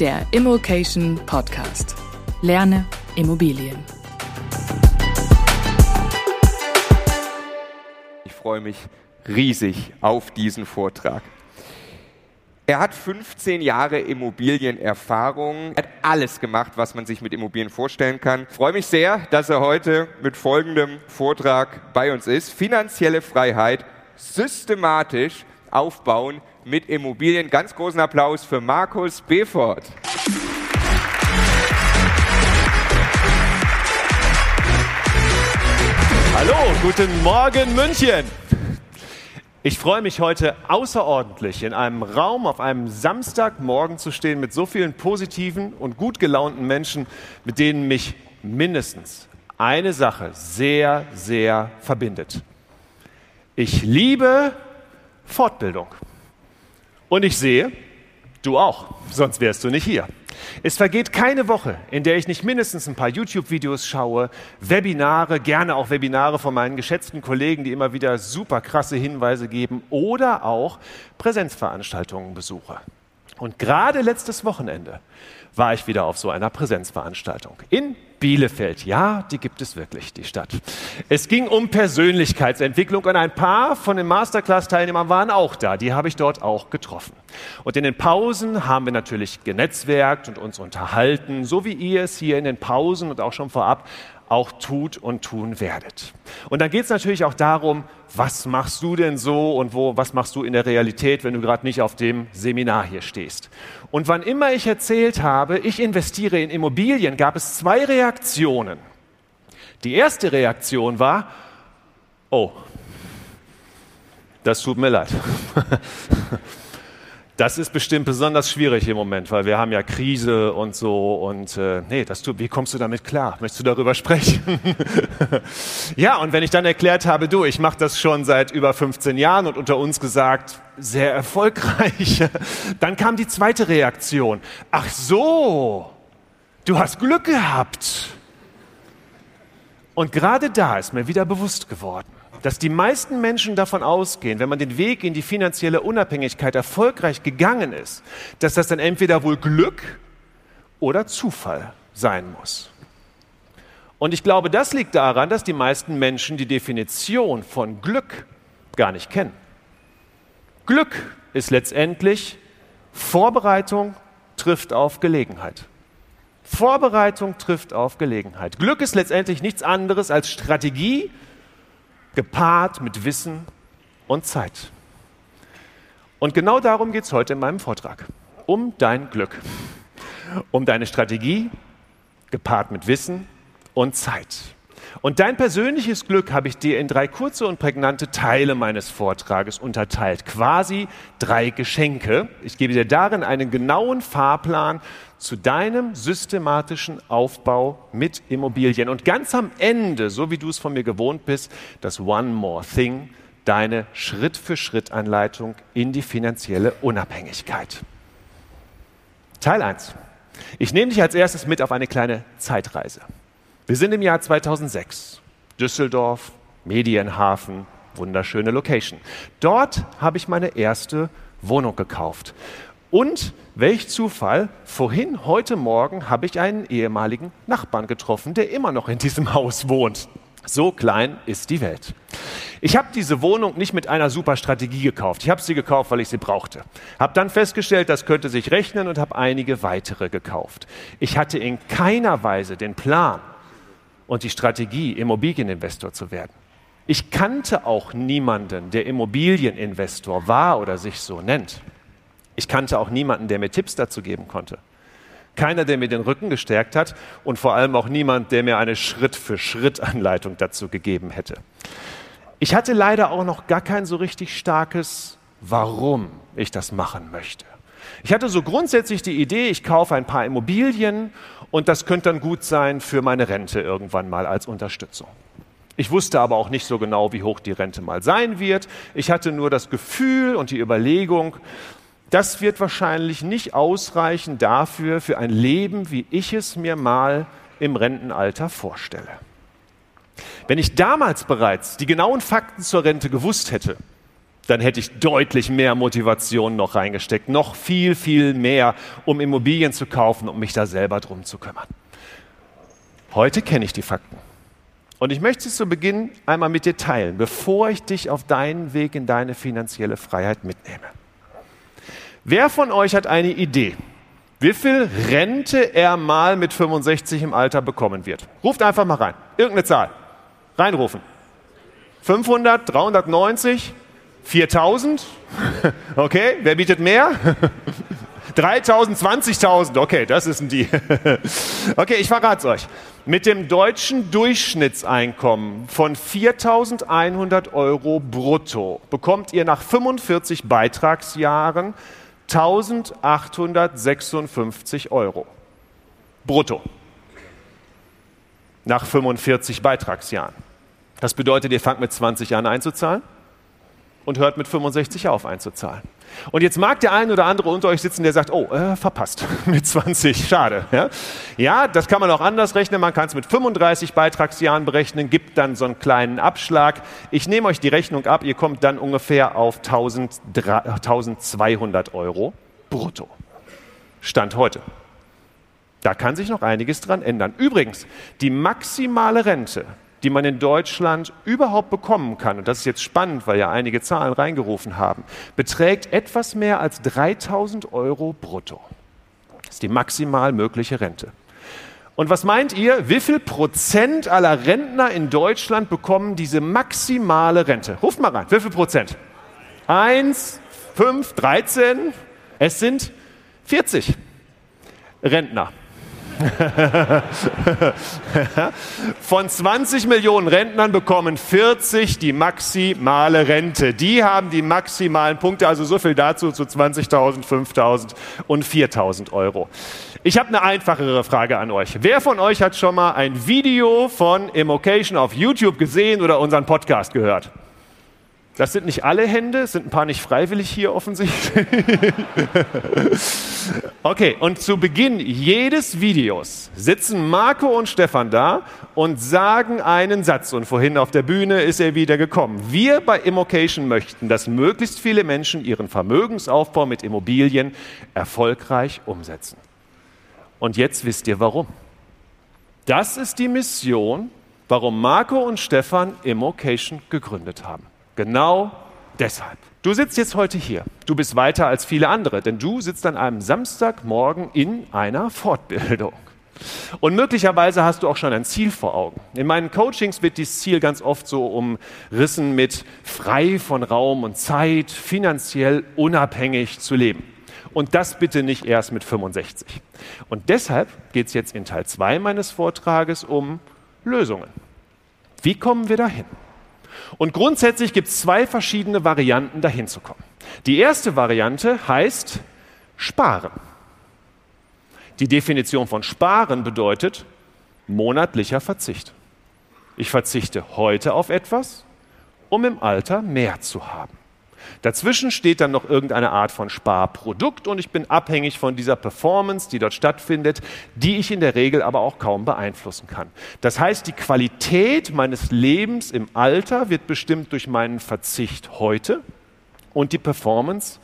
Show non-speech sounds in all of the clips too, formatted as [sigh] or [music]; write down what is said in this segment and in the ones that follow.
der Immokation Podcast. Lerne Immobilien. Ich freue mich riesig auf diesen Vortrag. Er hat 15 Jahre Immobilienerfahrung, hat alles gemacht, was man sich mit Immobilien vorstellen kann. Ich freue mich sehr, dass er heute mit folgendem Vortrag bei uns ist. Finanzielle Freiheit systematisch aufbauen mit Immobilien. Ganz großen Applaus für Markus Befort. Hallo, guten Morgen München. Ich freue mich heute außerordentlich, in einem Raum auf einem Samstagmorgen zu stehen mit so vielen positiven und gut gelaunten Menschen, mit denen mich mindestens eine Sache sehr, sehr verbindet. Ich liebe Fortbildung. Und ich sehe, du auch, sonst wärst du nicht hier. Es vergeht keine Woche, in der ich nicht mindestens ein paar YouTube-Videos schaue, Webinare, gerne auch Webinare von meinen geschätzten Kollegen, die immer wieder super krasse Hinweise geben oder auch Präsenzveranstaltungen besuche. Und gerade letztes Wochenende war ich wieder auf so einer Präsenzveranstaltung in Bielefeld. Ja, die gibt es wirklich, die Stadt. Es ging um Persönlichkeitsentwicklung und ein paar von den Masterclass-Teilnehmern waren auch da. Die habe ich dort auch getroffen. Und in den Pausen haben wir natürlich genetzwerkt und uns unterhalten, so wie ihr es hier in den Pausen und auch schon vorab auch tut und tun werdet. Und dann geht es natürlich auch darum, was machst du denn so und wo, was machst du in der Realität, wenn du gerade nicht auf dem Seminar hier stehst. Und wann immer ich erzählt habe, ich investiere in Immobilien, gab es zwei Reaktionen. Die erste Reaktion war, oh, das tut mir leid. [laughs] Das ist bestimmt besonders schwierig im Moment, weil wir haben ja Krise und so und äh, nee, das tut, wie kommst du damit klar? Möchtest du darüber sprechen? [laughs] ja, und wenn ich dann erklärt habe, du, ich mache das schon seit über 15 Jahren und unter uns gesagt, sehr erfolgreich, [laughs] dann kam die zweite Reaktion. Ach so, du hast Glück gehabt. Und gerade da ist mir wieder bewusst geworden, dass die meisten Menschen davon ausgehen, wenn man den Weg in die finanzielle Unabhängigkeit erfolgreich gegangen ist, dass das dann entweder wohl Glück oder Zufall sein muss. Und ich glaube, das liegt daran, dass die meisten Menschen die Definition von Glück gar nicht kennen. Glück ist letztendlich Vorbereitung trifft auf Gelegenheit. Vorbereitung trifft auf Gelegenheit. Glück ist letztendlich nichts anderes als Strategie, gepaart mit Wissen und Zeit. Und genau darum geht es heute in meinem Vortrag. Um dein Glück. Um deine Strategie, gepaart mit Wissen und Zeit. Und dein persönliches Glück habe ich dir in drei kurze und prägnante Teile meines Vortrages unterteilt. Quasi drei Geschenke. Ich gebe dir darin einen genauen Fahrplan zu deinem systematischen Aufbau mit Immobilien. Und ganz am Ende, so wie du es von mir gewohnt bist, das One More Thing, deine Schritt-für-Schritt-Anleitung in die finanzielle Unabhängigkeit. Teil 1. Ich nehme dich als erstes mit auf eine kleine Zeitreise. Wir sind im Jahr 2006. Düsseldorf, Medienhafen, wunderschöne Location. Dort habe ich meine erste Wohnung gekauft. Und welch Zufall, vorhin, heute Morgen, habe ich einen ehemaligen Nachbarn getroffen, der immer noch in diesem [laughs] Haus wohnt. So klein ist die Welt. Ich habe diese Wohnung nicht mit einer super Strategie gekauft. Ich habe sie gekauft, weil ich sie brauchte. Habe dann festgestellt, das könnte sich rechnen und habe einige weitere gekauft. Ich hatte in keiner Weise den Plan, und die Strategie, Immobilieninvestor zu werden. Ich kannte auch niemanden, der Immobilieninvestor war oder sich so nennt. Ich kannte auch niemanden, der mir Tipps dazu geben konnte. Keiner, der mir den Rücken gestärkt hat und vor allem auch niemand, der mir eine Schritt-für-Schritt-Anleitung dazu gegeben hätte. Ich hatte leider auch noch gar kein so richtig starkes Warum ich das machen möchte. Ich hatte so grundsätzlich die Idee, ich kaufe ein paar Immobilien und das könnte dann gut sein für meine Rente irgendwann mal als Unterstützung. Ich wusste aber auch nicht so genau, wie hoch die Rente mal sein wird. Ich hatte nur das Gefühl und die Überlegung, das wird wahrscheinlich nicht ausreichen dafür, für ein Leben, wie ich es mir mal im Rentenalter vorstelle. Wenn ich damals bereits die genauen Fakten zur Rente gewusst hätte, dann hätte ich deutlich mehr Motivation noch reingesteckt, noch viel, viel mehr, um Immobilien zu kaufen um mich da selber drum zu kümmern. Heute kenne ich die Fakten. Und ich möchte es zu Beginn einmal mit dir teilen, bevor ich dich auf deinen Weg in deine finanzielle Freiheit mitnehme. Wer von euch hat eine Idee, wie viel Rente er mal mit 65 im Alter bekommen wird? Ruft einfach mal rein. Irgendeine Zahl. Reinrufen. 500, 390, 4000? Okay, wer bietet mehr? [laughs] 3000, 20.000. Okay, das ist ein Deal. [laughs] Okay, ich verrate es euch. Mit dem deutschen Durchschnittseinkommen von 4.100 Euro brutto bekommt ihr nach 45 Beitragsjahren 1.856 Euro. Brutto. Nach 45 Beitragsjahren. Das bedeutet, ihr fangt mit 20 Jahren einzuzahlen und hört mit 65 auf einzuzahlen. Und jetzt mag der ein oder andere unter euch sitzen, der sagt, oh, äh, verpasst, [laughs] mit 20, schade. Ja? ja, das kann man auch anders rechnen, man kann es mit 35 Beitragsjahren berechnen, gibt dann so einen kleinen Abschlag. Ich nehme euch die Rechnung ab, ihr kommt dann ungefähr auf 1200 Euro brutto. Stand heute. Da kann sich noch einiges dran ändern. Übrigens, die maximale Rente die man in Deutschland überhaupt bekommen kann, und das ist jetzt spannend, weil ja einige Zahlen reingerufen haben, beträgt etwas mehr als 3000 Euro brutto. Das ist die maximal mögliche Rente. Und was meint ihr, wie viel Prozent aller Rentner in Deutschland bekommen diese maximale Rente? Ruft mal rein, wie viel Prozent? Eins, fünf, dreizehn? Es sind 40 Rentner. [laughs] Von 20 Millionen Rentnern bekommen 40 die maximale Rente. Die haben die maximalen Punkte, also so viel dazu zu 20.000, 5.000 und 4.000 Euro. Ich habe eine einfachere Frage an euch. Wer von euch hat schon mal ein Video von Immocation auf YouTube gesehen oder unseren Podcast gehört? Das sind nicht alle Hände, sind ein paar nicht freiwillig hier offensichtlich. [laughs] okay, und zu Beginn jedes Videos sitzen Marco und Stefan da und sagen einen Satz. Und vorhin auf der Bühne ist er wieder gekommen. Wir bei Immocation möchten, dass möglichst viele Menschen ihren Vermögensaufbau mit Immobilien erfolgreich umsetzen. Und jetzt wisst ihr warum. Das ist die Mission, warum Marco und Stefan Immocation gegründet haben. Genau deshalb. Du sitzt jetzt heute hier. Du bist weiter als viele andere, denn du sitzt an einem Samstagmorgen in einer Fortbildung. Und möglicherweise hast du auch schon ein Ziel vor Augen. In meinen Coachings wird dieses Ziel ganz oft so umrissen mit frei von Raum und Zeit, finanziell unabhängig zu leben. Und das bitte nicht erst mit 65. Und deshalb geht es jetzt in Teil 2 meines Vortrages um Lösungen. Wie kommen wir dahin? Und grundsätzlich gibt es zwei verschiedene Varianten, dahin zu kommen. Die erste Variante heißt Sparen. Die Definition von Sparen bedeutet monatlicher Verzicht. Ich verzichte heute auf etwas, um im Alter mehr zu haben. Dazwischen steht dann noch irgendeine Art von Sparprodukt und ich bin abhängig von dieser Performance, die dort stattfindet, die ich in der Regel aber auch kaum beeinflussen kann. Das heißt, die Qualität meines Lebens im Alter wird bestimmt durch meinen Verzicht heute und die Performance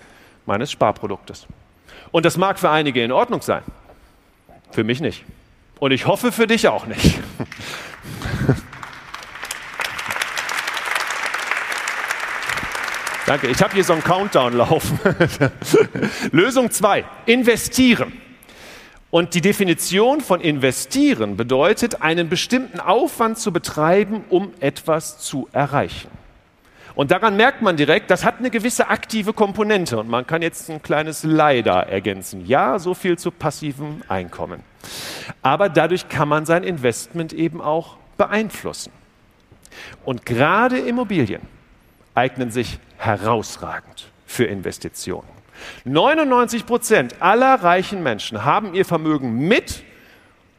meines Sparproduktes. Und das mag für einige in Ordnung sein, für mich nicht. Und ich hoffe für dich auch nicht. [laughs] Danke. Ich habe hier so einen Countdown laufen. [laughs] Lösung 2. Investieren. Und die Definition von investieren bedeutet, einen bestimmten Aufwand zu betreiben, um etwas zu erreichen. Und daran merkt man direkt, das hat eine gewisse aktive Komponente. Und man kann jetzt ein kleines Leider ergänzen. Ja, so viel zu passivem Einkommen. Aber dadurch kann man sein Investment eben auch beeinflussen. Und gerade Immobilien eignen sich herausragend für Investitionen. 99 Prozent aller reichen Menschen haben ihr Vermögen mit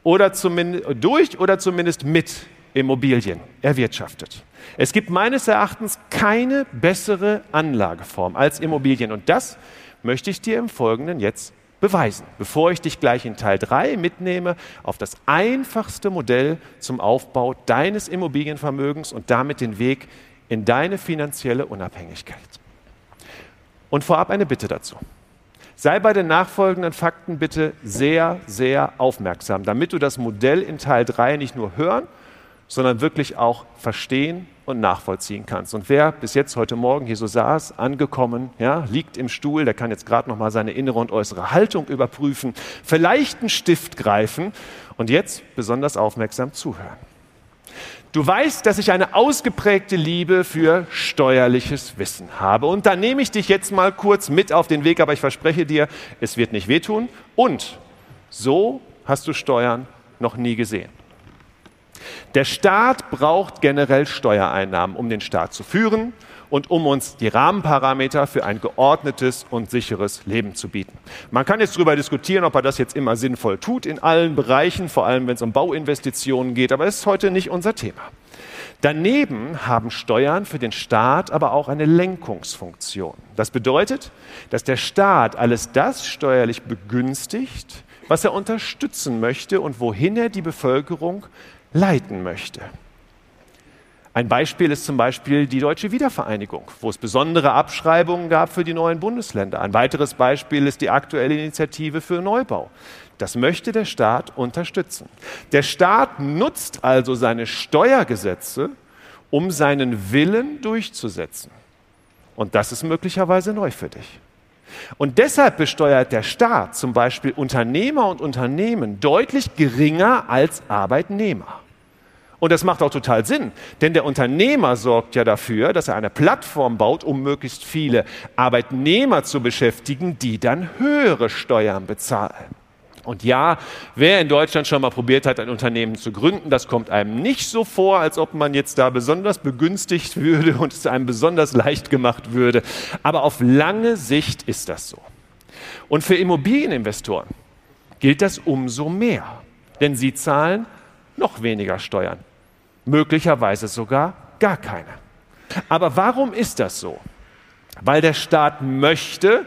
oder zumindest durch oder zumindest mit Immobilien erwirtschaftet. Es gibt meines Erachtens keine bessere Anlageform als Immobilien und das möchte ich dir im Folgenden jetzt beweisen, bevor ich dich gleich in Teil 3 mitnehme auf das einfachste Modell zum Aufbau deines Immobilienvermögens und damit den Weg in deine finanzielle Unabhängigkeit. Und vorab eine Bitte dazu. Sei bei den nachfolgenden Fakten bitte sehr, sehr aufmerksam, damit du das Modell in Teil 3 nicht nur hören, sondern wirklich auch verstehen und nachvollziehen kannst. Und wer bis jetzt heute Morgen hier so saß, angekommen, ja, liegt im Stuhl, der kann jetzt gerade noch mal seine innere und äußere Haltung überprüfen, vielleicht einen Stift greifen und jetzt besonders aufmerksam zuhören. Du weißt, dass ich eine ausgeprägte Liebe für steuerliches Wissen habe. Und da nehme ich dich jetzt mal kurz mit auf den Weg, aber ich verspreche dir, es wird nicht wehtun. Und so hast du Steuern noch nie gesehen. Der Staat braucht generell Steuereinnahmen, um den Staat zu führen und um uns die Rahmenparameter für ein geordnetes und sicheres Leben zu bieten. Man kann jetzt darüber diskutieren, ob er das jetzt immer sinnvoll tut in allen Bereichen, vor allem wenn es um Bauinvestitionen geht, aber es ist heute nicht unser Thema. Daneben haben Steuern für den Staat aber auch eine Lenkungsfunktion. Das bedeutet, dass der Staat alles das steuerlich begünstigt, was er unterstützen möchte und wohin er die Bevölkerung leiten möchte. Ein Beispiel ist zum Beispiel die deutsche Wiedervereinigung, wo es besondere Abschreibungen gab für die neuen Bundesländer. Ein weiteres Beispiel ist die aktuelle Initiative für Neubau. Das möchte der Staat unterstützen. Der Staat nutzt also seine Steuergesetze, um seinen Willen durchzusetzen. Und das ist möglicherweise neu für dich. Und deshalb besteuert der Staat zum Beispiel Unternehmer und Unternehmen deutlich geringer als Arbeitnehmer. Und das macht auch total Sinn, denn der Unternehmer sorgt ja dafür, dass er eine Plattform baut, um möglichst viele Arbeitnehmer zu beschäftigen, die dann höhere Steuern bezahlen. Und ja, wer in Deutschland schon mal probiert hat, ein Unternehmen zu gründen, das kommt einem nicht so vor, als ob man jetzt da besonders begünstigt würde und es einem besonders leicht gemacht würde. Aber auf lange Sicht ist das so. Und für Immobilieninvestoren gilt das umso mehr, denn sie zahlen noch weniger Steuern möglicherweise sogar gar keine. Aber warum ist das so? Weil der Staat möchte,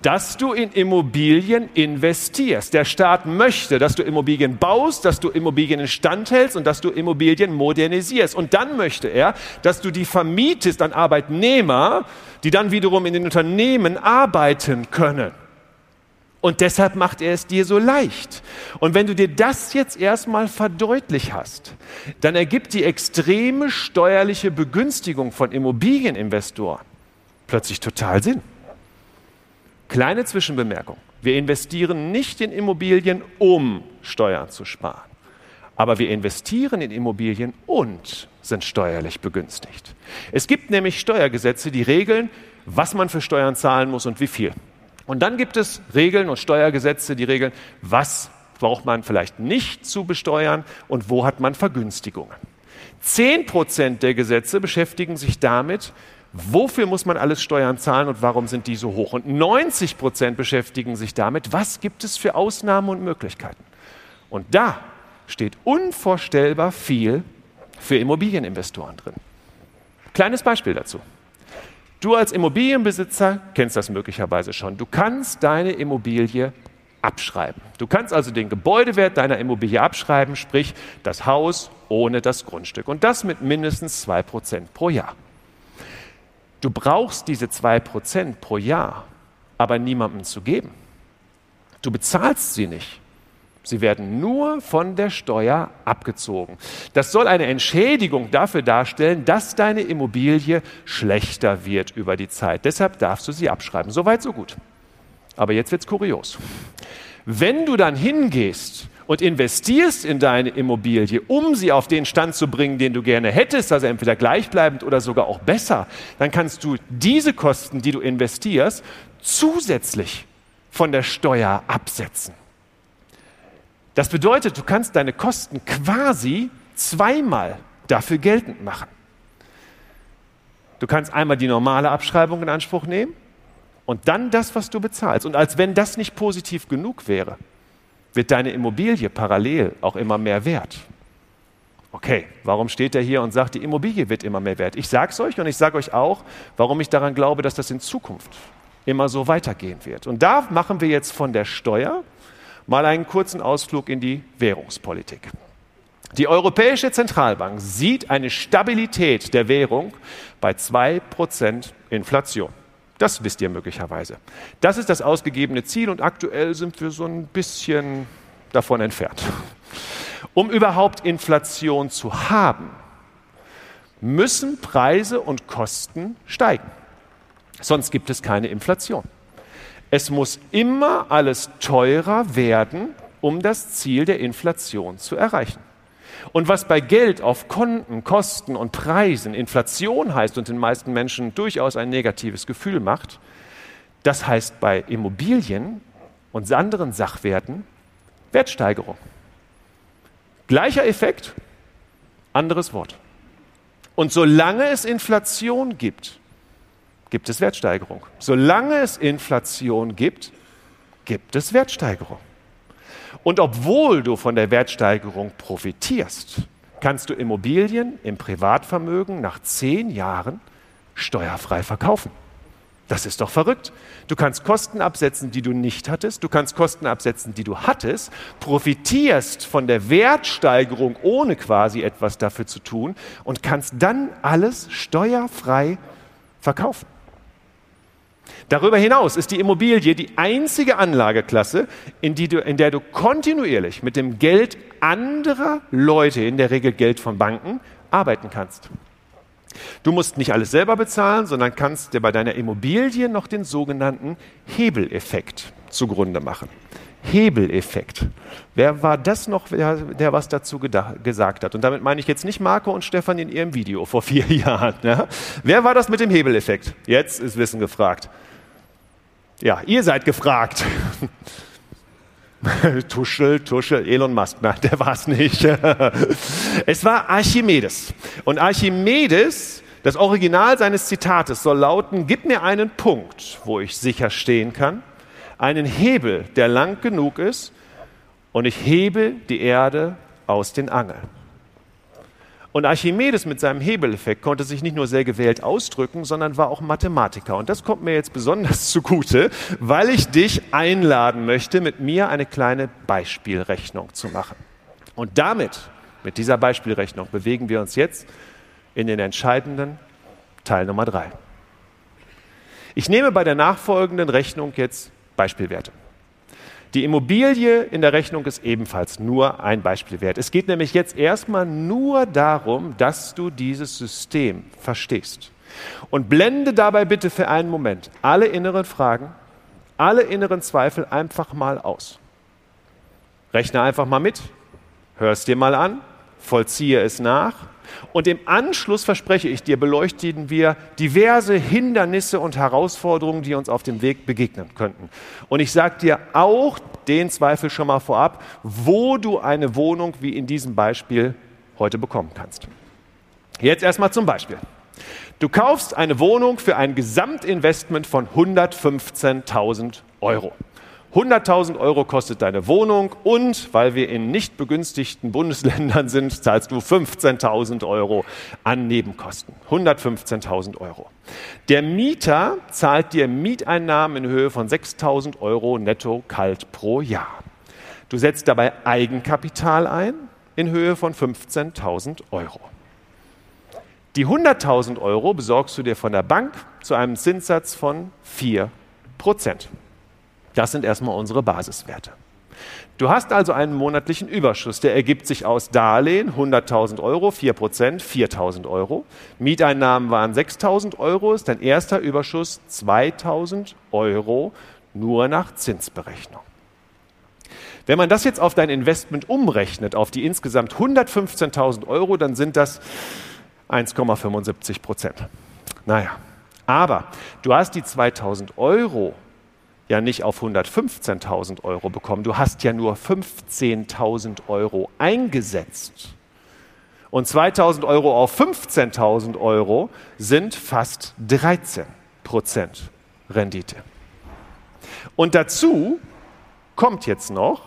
dass du in Immobilien investierst. Der Staat möchte, dass du Immobilien baust, dass du Immobilien instand hältst und dass du Immobilien modernisierst. Und dann möchte er, dass du die vermietest an Arbeitnehmer, die dann wiederum in den Unternehmen arbeiten können. Und deshalb macht er es dir so leicht. Und wenn du dir das jetzt erstmal verdeutlicht hast, dann ergibt die extreme steuerliche Begünstigung von Immobilieninvestoren plötzlich total Sinn. Kleine Zwischenbemerkung. Wir investieren nicht in Immobilien, um Steuern zu sparen. Aber wir investieren in Immobilien und sind steuerlich begünstigt. Es gibt nämlich Steuergesetze, die regeln, was man für Steuern zahlen muss und wie viel. Und dann gibt es Regeln und Steuergesetze, die regeln, was braucht man vielleicht nicht zu besteuern und wo hat man Vergünstigungen. Zehn Prozent der Gesetze beschäftigen sich damit, wofür muss man alles Steuern zahlen und warum sind die so hoch. Und 90 Prozent beschäftigen sich damit, was gibt es für Ausnahmen und Möglichkeiten. Und da steht unvorstellbar viel für Immobilieninvestoren drin. Kleines Beispiel dazu. Du als Immobilienbesitzer kennst das möglicherweise schon. Du kannst deine Immobilie abschreiben. Du kannst also den Gebäudewert deiner Immobilie abschreiben, sprich das Haus ohne das Grundstück. Und das mit mindestens 2% pro Jahr. Du brauchst diese 2% pro Jahr aber niemandem zu geben. Du bezahlst sie nicht. Sie werden nur von der Steuer abgezogen. Das soll eine Entschädigung dafür darstellen, dass deine Immobilie schlechter wird über die Zeit. Deshalb darfst du sie abschreiben. Soweit, so gut. Aber jetzt wird es kurios. Wenn du dann hingehst und investierst in deine Immobilie, um sie auf den Stand zu bringen, den du gerne hättest, also entweder gleichbleibend oder sogar auch besser, dann kannst du diese Kosten, die du investierst, zusätzlich von der Steuer absetzen. Das bedeutet, du kannst deine Kosten quasi zweimal dafür geltend machen. Du kannst einmal die normale Abschreibung in Anspruch nehmen und dann das, was du bezahlst. Und als wenn das nicht positiv genug wäre, wird deine Immobilie parallel auch immer mehr wert. Okay, warum steht er hier und sagt, die Immobilie wird immer mehr wert? Ich sage es euch und ich sage euch auch, warum ich daran glaube, dass das in Zukunft immer so weitergehen wird. Und da machen wir jetzt von der Steuer mal einen kurzen Ausflug in die Währungspolitik. Die Europäische Zentralbank sieht eine Stabilität der Währung bei 2% Inflation. Das wisst ihr möglicherweise. Das ist das ausgegebene Ziel und aktuell sind wir so ein bisschen davon entfernt. Um überhaupt Inflation zu haben, müssen Preise und Kosten steigen. Sonst gibt es keine Inflation. Es muss immer alles teurer werden, um das Ziel der Inflation zu erreichen. Und was bei Geld auf Konten, Kosten und Preisen Inflation heißt und den meisten Menschen durchaus ein negatives Gefühl macht, das heißt bei Immobilien und anderen Sachwerten Wertsteigerung. Gleicher Effekt, anderes Wort. Und solange es Inflation gibt, gibt es Wertsteigerung. Solange es Inflation gibt, gibt es Wertsteigerung. Und obwohl du von der Wertsteigerung profitierst, kannst du Immobilien im Privatvermögen nach zehn Jahren steuerfrei verkaufen. Das ist doch verrückt. Du kannst Kosten absetzen, die du nicht hattest. Du kannst Kosten absetzen, die du hattest. Profitierst von der Wertsteigerung, ohne quasi etwas dafür zu tun. Und kannst dann alles steuerfrei verkaufen. Darüber hinaus ist die Immobilie die einzige Anlageklasse, in, du, in, der du kontinuierlich mit dem Geld anderer Leute, in der Regel Geld von Banken, arbeiten kannst. Du musst nicht alles selber bezahlen, sondern kannst dir bei deiner Immobilie noch den sogenannten Hebeleffekt zugrunde machen. Hebeleffekt. Wer war das noch, der, der was dazu gesagt hat? Und damit meine ich jetzt nicht Marco und Stefan in ihrem Video vor vier [laughs] Jahren. Ja? Wer war das mit dem Hebeleffekt? Jetzt ist Wissen gefragt. Ja, ihr seid gefragt. [laughs] Tuschel, Tuschel, Elon Musk, na, der war es nicht. [laughs] es war Archimedes. Und Archimedes, das Original seines Zitates soll lauten, gib mir einen Punkt, wo ich sicher stehen kann, einen Hebel, der lang genug ist, und ich hebe die Erde aus den Angeln. Und Archimedes mit seinem Hebeleffekt konnte sich nicht nur sehr gewählt ausdrücken, sondern war auch Mathematiker. Und das kommt mir jetzt besonders [laughs] zugute, weil ich dich einladen möchte, mit mir eine kleine Beispielrechnung zu machen. Und damit, mit dieser Beispielrechnung, bewegen wir uns jetzt in den entscheidenden Teil Nummer drei. Ich nehme bei der nachfolgenden Rechnung jetzt Beispielwerte. Die Immobilie in der Rechnung ist ebenfalls nur ein Beispiel wert. Es geht nämlich jetzt erstmal nur darum, dass du dieses System verstehst. Und blende dabei bitte für einen Moment alle inneren Fragen, alle inneren Zweifel einfach mal aus. Rechne einfach mal mit, hör es dir mal an, vollziehe es nach und im Anschluss verspreche ich dir, beleuchten wir diverse Hindernisse und Herausforderungen, die uns auf dem Weg begegnen könnten. Und ich sage dir auch den Zweifel schon mal vorab, wo du eine Wohnung wie in diesem Beispiel heute bekommen kannst. Jetzt erstmal zum Beispiel. Du kaufst eine Wohnung für ein Gesamtinvestment von 115.000 Euro. 100.000 Euro kostet deine Wohnung und weil wir in nicht begünstigten Bundesländern sind, zahlst du 15.000 Euro an Nebenkosten. 115.000 Euro. Der Mieter zahlt dir Mieteinnahmen in Höhe von 6.000 Euro netto kalt pro Jahr. Du setzt dabei Eigenkapital ein in Höhe von 15.000 Euro. Die 100.000 Euro besorgst du dir von der Bank zu einem Zinssatz von 4 Prozent. Das sind erstmal unsere Basiswerte. Du hast also einen monatlichen Überschuss, der ergibt sich aus Darlehen 100.000 Euro, 4 Prozent, 4.000 Euro. Mieteinnahmen waren 6.000 Euro, ist dein erster Überschuss 2.000 Euro nur nach Zinsberechnung. Wenn man das jetzt auf dein Investment umrechnet, auf die insgesamt 115.000 Euro, dann sind das 1,75 Prozent. Naja, aber du hast die 2.000 Euro ja nicht auf 115.000 Euro bekommen. Du hast ja nur 15.000 Euro eingesetzt. Und 2.000 Euro auf 15.000 Euro sind fast 13 Prozent Rendite. Und dazu kommt jetzt noch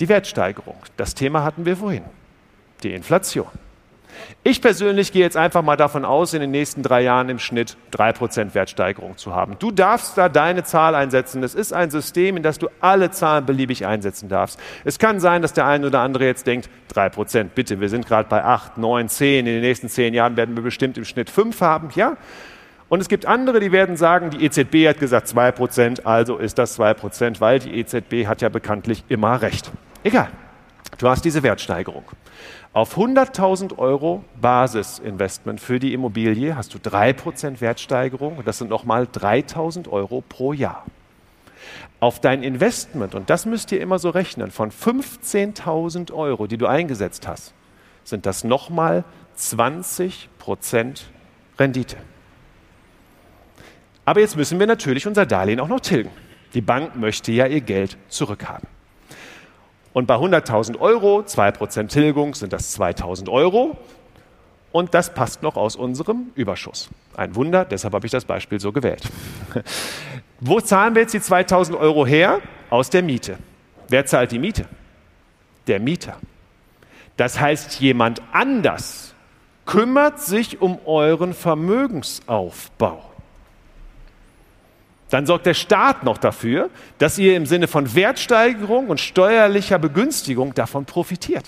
die Wertsteigerung. Das Thema hatten wir vorhin, die Inflation. Ich persönlich gehe jetzt einfach mal davon aus, in den nächsten drei Jahren im Schnitt drei Prozent Wertsteigerung zu haben. Du darfst da deine Zahl einsetzen. Es ist ein System, in das du alle Zahlen beliebig einsetzen darfst. Es kann sein, dass der eine oder andere jetzt denkt, drei Prozent, bitte, wir sind gerade bei acht, neun, zehn. In den nächsten zehn Jahren werden wir bestimmt im Schnitt fünf haben. Ja, Und es gibt andere, die werden sagen, die EZB hat gesagt 2%, also ist das 2%, weil die EZB hat ja bekanntlich immer recht. Egal, du hast diese Wertsteigerung. Auf 100.000 Euro Basisinvestment für die Immobilie hast du 3% Wertsteigerung das sind nochmal 3.000 Euro pro Jahr. Auf dein Investment, und das müsst ihr immer so rechnen, von 15.000 Euro, die du eingesetzt hast, sind das nochmal 20% Rendite. Aber jetzt müssen wir natürlich unser Darlehen auch noch tilgen. Die Bank möchte ja ihr Geld zurückhaben. Und bei 100.000 Euro, 2% Tilgung, sind das 2.000 Euro. Und das passt noch aus unserem Überschuss. Ein Wunder, deshalb habe ich das Beispiel so gewählt. [laughs] Wo zahlen wir jetzt die 2.000 Euro her? Aus der Miete. Wer zahlt die Miete? Der Mieter. Das heißt, jemand anders kümmert sich um euren Vermögensaufbau dann sorgt der Staat noch dafür, dass ihr im Sinne von Wertsteigerung und steuerlicher Begünstigung davon profitiert.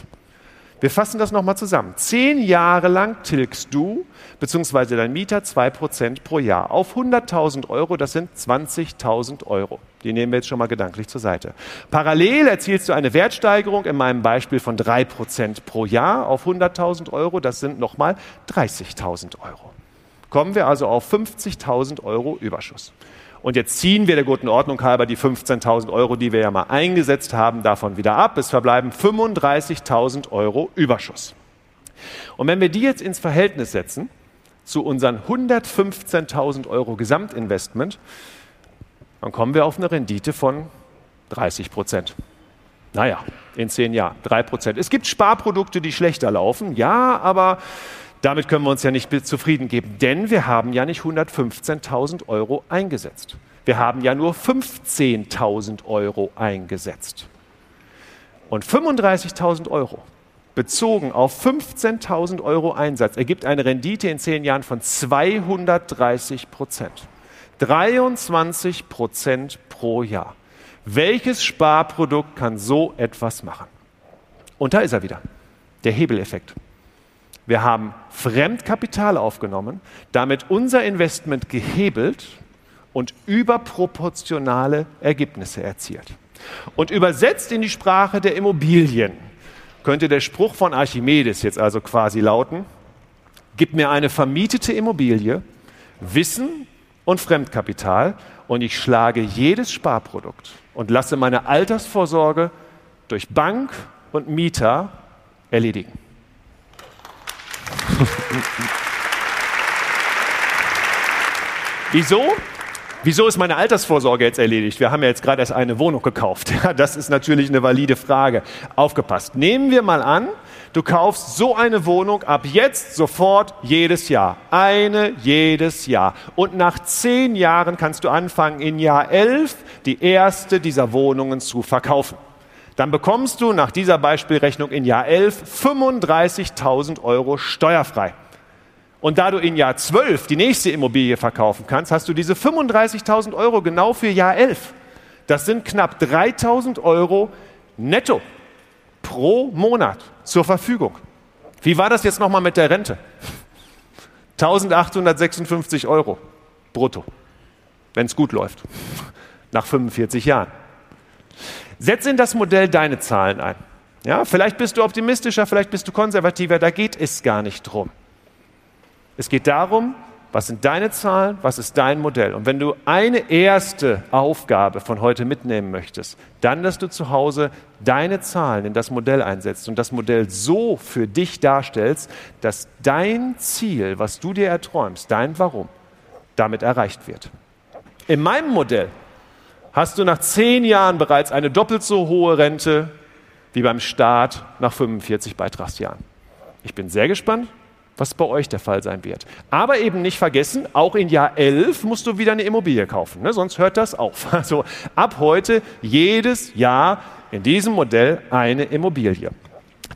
Wir fassen das nochmal zusammen. Zehn Jahre lang tilgst du bzw. dein Mieter 2% pro Jahr auf 100.000 Euro, das sind 20.000 Euro. Die nehmen wir jetzt schon mal gedanklich zur Seite. Parallel erzielst du eine Wertsteigerung in meinem Beispiel von 3% pro Jahr auf 100.000 Euro, das sind nochmal 30.000 Euro. Kommen wir also auf 50.000 Euro Überschuss. Und jetzt ziehen wir der guten Ordnung halber die 15.000 Euro, die wir ja mal eingesetzt haben, davon wieder ab. Es verbleiben 35.000 Euro Überschuss. Und wenn wir die jetzt ins Verhältnis setzen zu unseren 115.000 Euro Gesamtinvestment, dann kommen wir auf eine Rendite von 30 Prozent. Naja, in zehn Jahren, drei Prozent. Es gibt Sparprodukte, die schlechter laufen, ja, aber damit können wir uns ja nicht zufrieden geben, denn wir haben ja nicht 115.000 Euro eingesetzt. Wir haben ja nur 15.000 Euro eingesetzt. Und 35.000 Euro bezogen auf 15.000 Euro Einsatz ergibt eine Rendite in zehn Jahren von 230 Prozent. 23 Prozent pro Jahr. Welches Sparprodukt kann so etwas machen? Und da ist er wieder, der Hebeleffekt. Wir haben Fremdkapital aufgenommen, damit unser Investment gehebelt und überproportionale Ergebnisse erzielt. Und übersetzt in die Sprache der Immobilien könnte der Spruch von Archimedes jetzt also quasi lauten, gib mir eine vermietete Immobilie, Wissen und Fremdkapital und ich schlage jedes Sparprodukt und lasse meine Altersvorsorge durch Bank und Mieter erledigen. [laughs] Wieso? Wieso ist meine Altersvorsorge jetzt erledigt? Wir haben ja jetzt gerade erst eine Wohnung gekauft. [laughs] Ja, das ist natürlich eine valide Frage. Aufgepasst. Nehmen wir mal an, du kaufst so eine Wohnung ab jetzt sofort jedes Jahr. Eine jedes Jahr. Und nach zehn Jahren kannst du anfangen, in Jahr elf die erste dieser Wohnungen zu verkaufen dann bekommst du nach dieser Beispielrechnung in Jahr 11 35.000 Euro steuerfrei. Und da du in Jahr 12 die nächste Immobilie verkaufen kannst, hast du diese 35.000 Euro genau für Jahr 11. Das sind knapp 3.000 Euro netto pro Monat zur Verfügung. Wie war das jetzt nochmal mit der Rente? 1856 Euro brutto, wenn es gut läuft, nach 45 Jahren. Setz in das Modell deine Zahlen ein. Ja, vielleicht bist du optimistischer, vielleicht bist du konservativer, da geht es gar nicht drum. Es geht darum, was sind deine Zahlen, was ist dein Modell? Und wenn du eine erste Aufgabe von heute mitnehmen möchtest, dann, dass du zu Hause deine Zahlen in das Modell einsetzt und das Modell so für dich darstellst, dass dein Ziel, was du dir erträumst, dein Warum, damit erreicht wird. In meinem Modell hast du nach zehn Jahren bereits eine doppelt so hohe Rente wie beim Staat nach 45 Beitragsjahren. Ich bin sehr gespannt, was bei euch der Fall sein wird. Aber eben nicht vergessen, auch in Jahr 11 musst du wieder eine Immobilie kaufen, ne? sonst hört das auf. [laughs] Also ab heute jedes Jahr in diesem Modell eine Immobilie.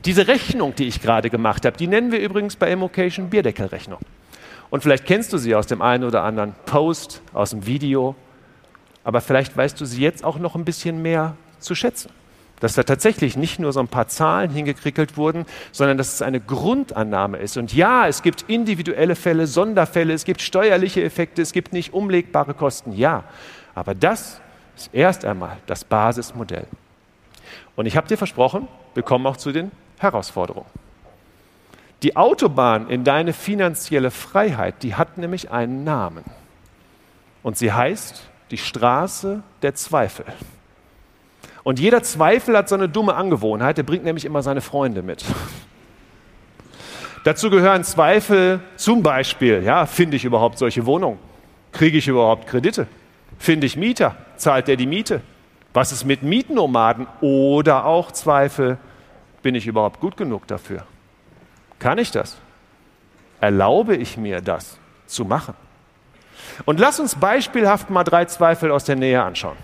Diese Rechnung, die ich gerade gemacht habe, die nennen wir übrigens bei Immocation Bierdeckelrechnung. Und vielleicht kennst du sie aus dem einen oder anderen Post, aus dem Video aber vielleicht weißt du sie jetzt auch noch ein bisschen mehr zu schätzen. dass da tatsächlich nicht nur so ein paar Zahlen hingekrickelt wurden, sondern dass es eine Grundannahme ist. Und ja, es gibt individuelle Fälle, Sonderfälle, es gibt steuerliche Effekte, es gibt nicht umlegbare Kosten, ja. Aber das ist erst einmal das Basismodell. Und ich habe dir versprochen, wir kommen auch zu den Herausforderungen. Die Autobahn in deine finanzielle Freiheit, die hat nämlich einen Namen. Und sie heißt die Straße der Zweifel. Und jeder Zweifel hat so eine dumme Angewohnheit, der bringt nämlich immer seine Freunde mit. Dazu gehören Zweifel zum Beispiel, ja, finde ich überhaupt solche Wohnungen? Kriege ich überhaupt Kredite? Finde ich Mieter? Zahlt der die Miete? Was ist mit Mietnomaden? Oder auch Zweifel, bin ich überhaupt gut genug dafür? Kann ich das? Erlaube ich mir das zu machen? Und lass uns beispielhaft mal drei Zweifel aus der Nähe anschauen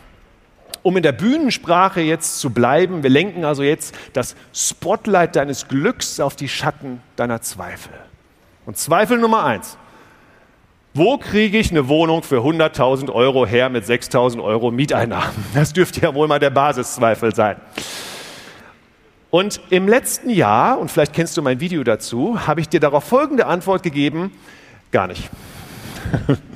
um in der Bühnensprache jetzt zu bleiben, wir lenken also jetzt das Spotlight deines Glücks auf die Schatten deiner Zweifel. Und Zweifel Nummer eins. Wo kriege ich eine Wohnung für 100.000 Euro her mit 6.000 Euro Mieteinnahmen? Das dürfte ja wohl mal der Basiszweifel sein. Und im letzten Jahr, und vielleicht kennst du mein Video dazu, habe ich dir darauf folgende Antwort gegeben, gar nicht. [laughs]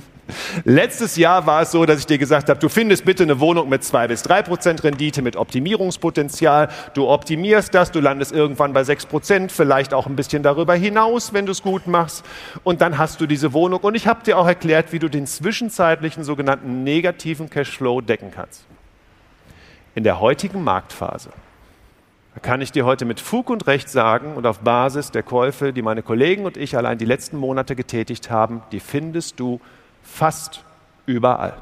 Letztes Jahr war es so, dass ich dir gesagt habe, du findest bitte eine Wohnung mit zwei bis drei Prozent Rendite, mit Optimierungspotenzial. Du optimierst das, du landest irgendwann bei sechs Prozent, vielleicht auch ein bisschen darüber hinaus, wenn du es gut machst. Und dann hast du diese Wohnung. Und ich habe dir auch erklärt, wie du den zwischenzeitlichen sogenannten negativen Cashflow decken kannst. In der heutigen Marktphase kann ich dir heute mit Fug und Recht sagen und auf Basis der Käufe, die meine Kollegen und ich allein die letzten Monate getätigt haben, die findest du Fast überall.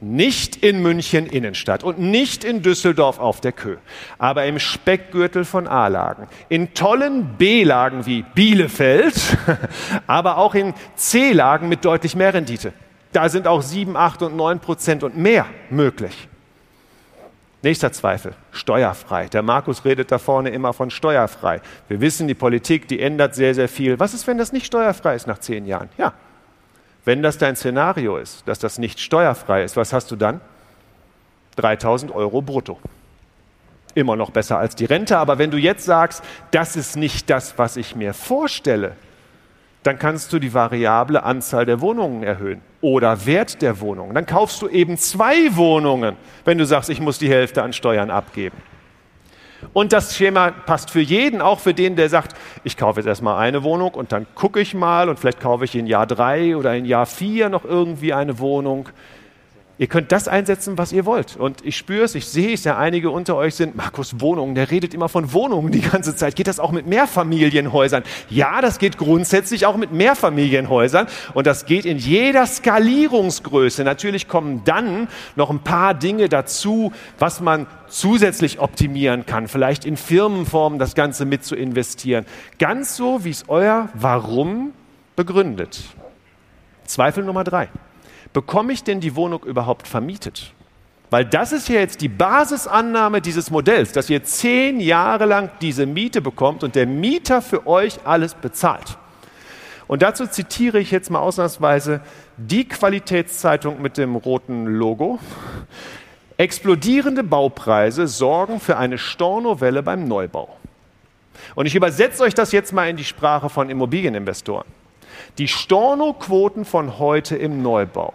Nicht in München Innenstadt und nicht in Düsseldorf auf der Kö, aber im Speckgürtel von A-Lagen, in tollen B-Lagen wie Bielefeld, [laughs] aber auch in C-Lagen mit deutlich mehr Rendite. Da sind auch 7, 8 und 9 Prozent und mehr möglich. Nächster Zweifel, steuerfrei. Der Markus redet da vorne immer von steuerfrei. Wir wissen, die Politik, die ändert sehr, sehr viel. Was ist, wenn das nicht steuerfrei ist nach zehn Jahren? Ja, wenn das dein Szenario ist, dass das nicht steuerfrei ist, was hast du dann? 3000 Euro brutto. Immer noch besser als die Rente, aber wenn du jetzt sagst, das ist nicht das, was ich mir vorstelle, dann kannst du die variable Anzahl der Wohnungen erhöhen oder Wert der Wohnungen. Dann kaufst du eben zwei Wohnungen, wenn du sagst, ich muss die Hälfte an Steuern abgeben. Und das Schema passt für jeden, auch für den, der sagt, ich kaufe jetzt erstmal eine Wohnung und dann gucke ich mal und vielleicht kaufe ich in Jahr drei oder in Jahr vier noch irgendwie eine Wohnung. Ihr könnt das einsetzen, was ihr wollt. Und ich spüre es, ich sehe es ja, einige unter euch sind, Markus, Wohnungen, der redet immer von Wohnungen die ganze Zeit. Geht das auch mit Mehrfamilienhäusern? Ja, das geht grundsätzlich auch mit Mehrfamilienhäusern und das geht in jeder Skalierungsgröße. Natürlich kommen dann noch ein paar Dinge dazu, was man zusätzlich optimieren kann, vielleicht in Firmenformen das Ganze mit zu investieren. Ganz so, wie es euer Warum begründet. Zweifel Nummer drei bekomme ich denn die Wohnung überhaupt vermietet? Weil das ist ja jetzt die Basisannahme dieses Modells, dass ihr zehn Jahre lang diese Miete bekommt und der Mieter für euch alles bezahlt. Und dazu zitiere ich jetzt mal ausnahmsweise die Qualitätszeitung mit dem roten Logo. Explodierende Baupreise sorgen für eine Stornowelle beim Neubau. Und ich übersetze euch das jetzt mal in die Sprache von Immobilieninvestoren. Die Stornoquoten von heute im Neubau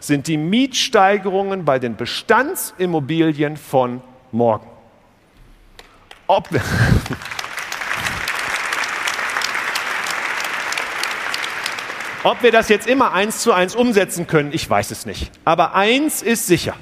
sind die Mietsteigerungen bei den Bestandsimmobilien von morgen. Ob [laughs] Ob wir das jetzt immer eins zu eins umsetzen können, ich weiß es nicht. Aber eins ist sicher.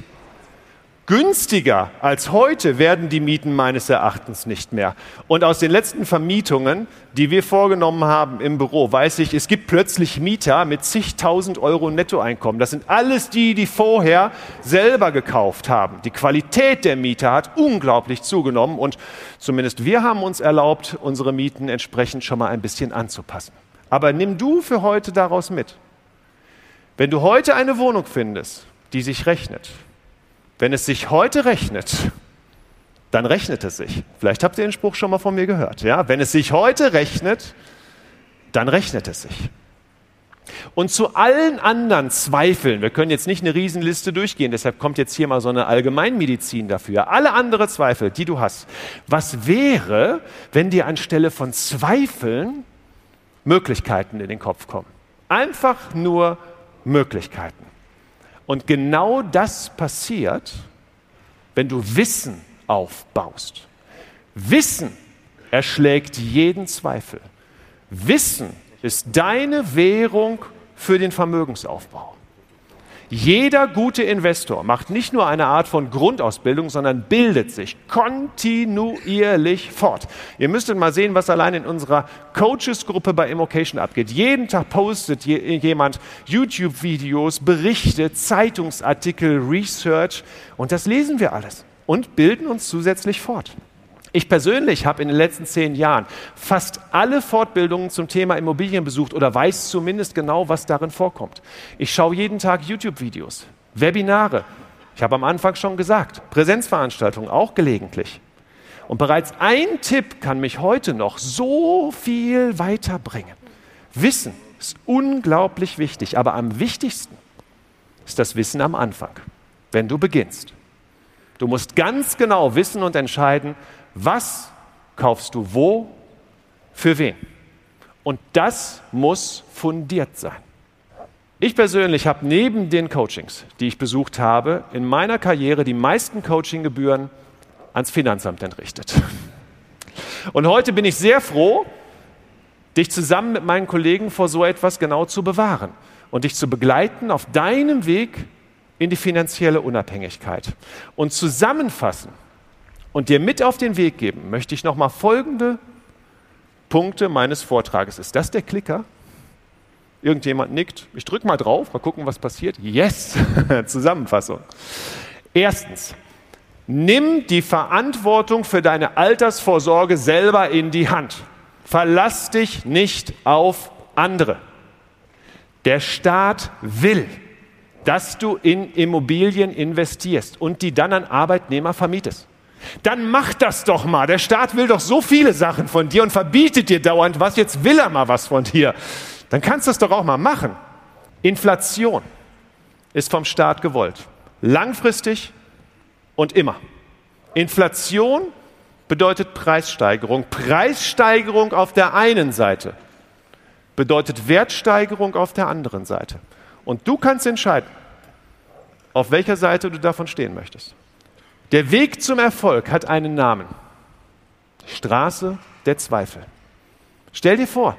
Günstiger als heute werden die Mieten meines Erachtens nicht mehr. Und aus den letzten Vermietungen, die wir vorgenommen haben im Büro, weiß ich, es gibt plötzlich Mieter mit zigtausend Euro Nettoeinkommen. Das sind alles die, die vorher selber gekauft haben. Die Qualität der Mieter hat unglaublich zugenommen und zumindest wir haben uns erlaubt, unsere Mieten entsprechend schon mal ein bisschen anzupassen. Aber nimm du für heute daraus mit. Wenn du heute eine Wohnung findest, die sich rechnet, wenn es sich heute rechnet, dann rechnet es sich. Vielleicht habt ihr den Spruch schon mal von mir gehört. Ja? Wenn es sich heute rechnet, dann rechnet es sich. Und zu allen anderen Zweifeln, wir können jetzt nicht eine Riesenliste durchgehen, deshalb kommt jetzt hier mal so eine Allgemeinmedizin dafür. Alle andere Zweifel, die du hast. Was wäre, wenn dir anstelle von Zweifeln Möglichkeiten in den Kopf kommen? Einfach nur Möglichkeiten. Und genau das passiert, wenn du Wissen aufbaust. Wissen erschlägt jeden Zweifel. Wissen ist deine Währung für den Vermögensaufbau. Jeder gute Investor macht nicht nur eine Art von Grundausbildung, sondern bildet sich kontinuierlich fort. Ihr müsstet mal sehen, was allein in unserer Coaches-Gruppe bei Immocation abgeht. Jeden Tag postet jemand YouTube-Videos, Berichte, Zeitungsartikel, Research und das lesen wir alles und bilden uns zusätzlich fort. Ich persönlich habe in den letzten zehn Jahren fast alle Fortbildungen zum Thema Immobilien besucht oder weiß zumindest genau, was darin vorkommt. Ich schaue jeden Tag YouTube-Videos, Webinare. Ich habe am Anfang schon gesagt, Präsenzveranstaltungen auch gelegentlich. Und bereits ein Tipp kann mich heute noch so viel weiterbringen. Wissen ist unglaublich wichtig, aber am wichtigsten ist das Wissen am Anfang, wenn du beginnst. Du musst ganz genau wissen und entscheiden, was kaufst du wo, für wen? Und das muss fundiert sein. Ich persönlich habe neben den Coachings, die ich besucht habe, in meiner Karriere die meisten Coachinggebühren ans Finanzamt entrichtet. Und heute bin ich sehr froh, dich zusammen mit meinen Kollegen vor so etwas genau zu bewahren und dich zu begleiten auf deinem Weg in die finanzielle Unabhängigkeit. Und zusammenfassen und dir mit auf den Weg geben, möchte ich nochmal folgende Punkte meines Vortrages. Ist das der Klicker? Irgendjemand nickt. Ich drücke mal drauf, mal gucken, was passiert. Yes! [laughs] Zusammenfassung. Erstens, nimm die Verantwortung für deine Altersvorsorge selber in die Hand. Verlass dich nicht auf andere. Der Staat will, dass du in Immobilien investierst und die dann an Arbeitnehmer vermietest. Dann mach das doch mal. Der Staat will doch so viele Sachen von dir und verbietet dir dauernd was. Jetzt will er mal was von dir. Dann kannst du es doch auch mal machen. Inflation ist vom Staat gewollt. Langfristig und immer. Inflation bedeutet Preissteigerung. Preissteigerung auf der einen Seite bedeutet Wertsteigerung auf der anderen Seite. Und du kannst entscheiden, auf welcher Seite du davon stehen möchtest. Der Weg zum Erfolg hat einen Namen. Straße der Zweifel. Stell dir vor,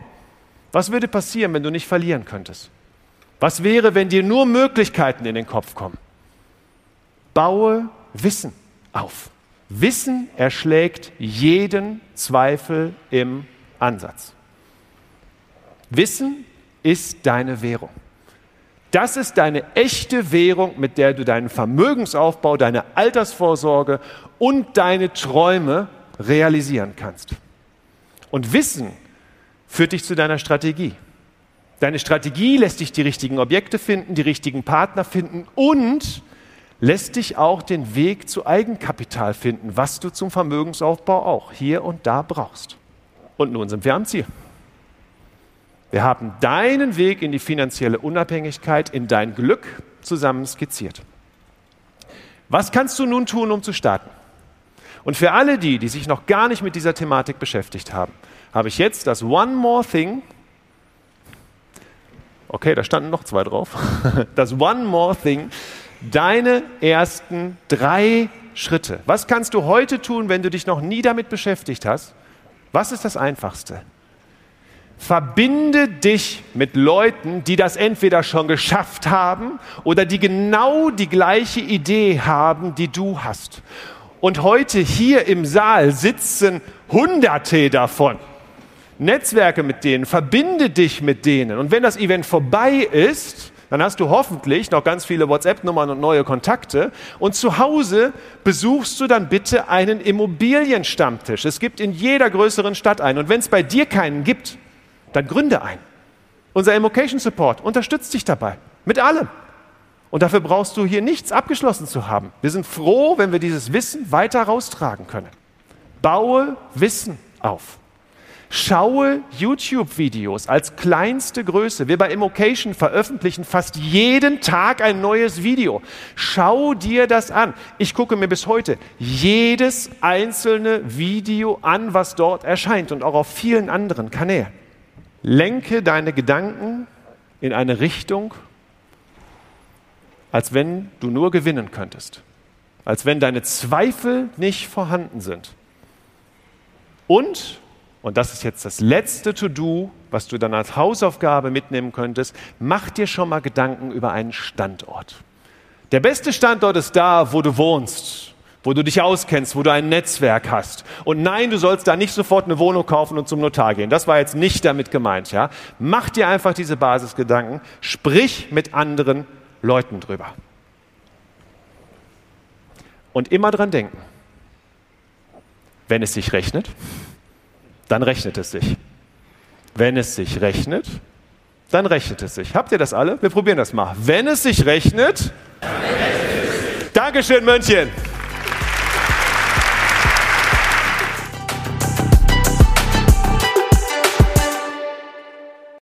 was würde passieren, wenn du nicht verlieren könntest? Was wäre, wenn dir nur Möglichkeiten in den Kopf kommen? Baue Wissen auf. Wissen erschlägt jeden Zweifel im Ansatz. Wissen ist deine Währung. Das ist deine echte Währung, mit der du deinen Vermögensaufbau, deine Altersvorsorge und deine Träume realisieren kannst. Und Wissen führt dich zu deiner Strategie. Deine Strategie lässt dich die richtigen Objekte finden, die richtigen Partner finden und lässt dich auch den Weg zu Eigenkapital finden, was du zum Vermögensaufbau auch hier und da brauchst. Und nun sind wir am Ziel. Wir haben deinen Weg in die finanzielle Unabhängigkeit, in dein Glück zusammen skizziert. Was kannst du nun tun, um zu starten? Und für alle die, die sich noch gar nicht mit dieser Thematik beschäftigt haben, habe ich jetzt das One More Thing. Okay, da standen noch zwei drauf. [laughs] Das One More Thing. Deine ersten drei Schritte. Was kannst du heute tun, wenn du dich noch nie damit beschäftigt hast? Was ist das Einfachste? Verbinde dich mit Leuten, die das entweder schon geschafft haben oder die genau die gleiche Idee haben, die du hast. Und heute hier im Saal sitzen Hunderte davon. Netzwerke mit denen, verbinde dich mit denen. Und wenn das Event vorbei ist, dann hast du hoffentlich noch ganz viele WhatsApp-Nummern und neue Kontakte. Und zu Hause besuchst du dann bitte einen Immobilienstammtisch. Es gibt in jeder größeren Stadt einen. Und wenn es bei dir keinen gibt, dann gründe ein. Unser Immocation Support unterstützt dich dabei. Mit allem. Und dafür brauchst du hier nichts abgeschlossen zu haben. Wir sind froh, wenn wir dieses Wissen weiter raustragen können. Baue Wissen auf. Schaue YouTube-Videos als kleinste Größe. Wir bei Immocation veröffentlichen fast jeden Tag ein neues Video. Schau dir das an. Ich gucke mir bis heute jedes einzelne Video an, was dort erscheint und auch auf vielen anderen Kanälen. Lenke deine Gedanken in eine Richtung, als wenn du nur gewinnen könntest. Als wenn deine Zweifel nicht vorhanden sind. Und und das ist jetzt das letzte To-Do, was du dann als Hausaufgabe mitnehmen könntest, mach dir schon mal Gedanken über einen Standort. Der beste Standort ist da, wo du wohnst, wo du dich auskennst, wo du ein Netzwerk hast. Und nein, du sollst da nicht sofort eine Wohnung kaufen und zum Notar gehen. Das war jetzt nicht damit gemeint, ja? Mach dir einfach diese Basisgedanken, sprich mit anderen Leuten drüber. Und immer dran denken, wenn es sich rechnet, dann rechnet es sich. Wenn es sich rechnet, dann rechnet es sich. Habt ihr das alle? Wir probieren das mal. Wenn es sich rechnet, Dankeschön, Mönchen.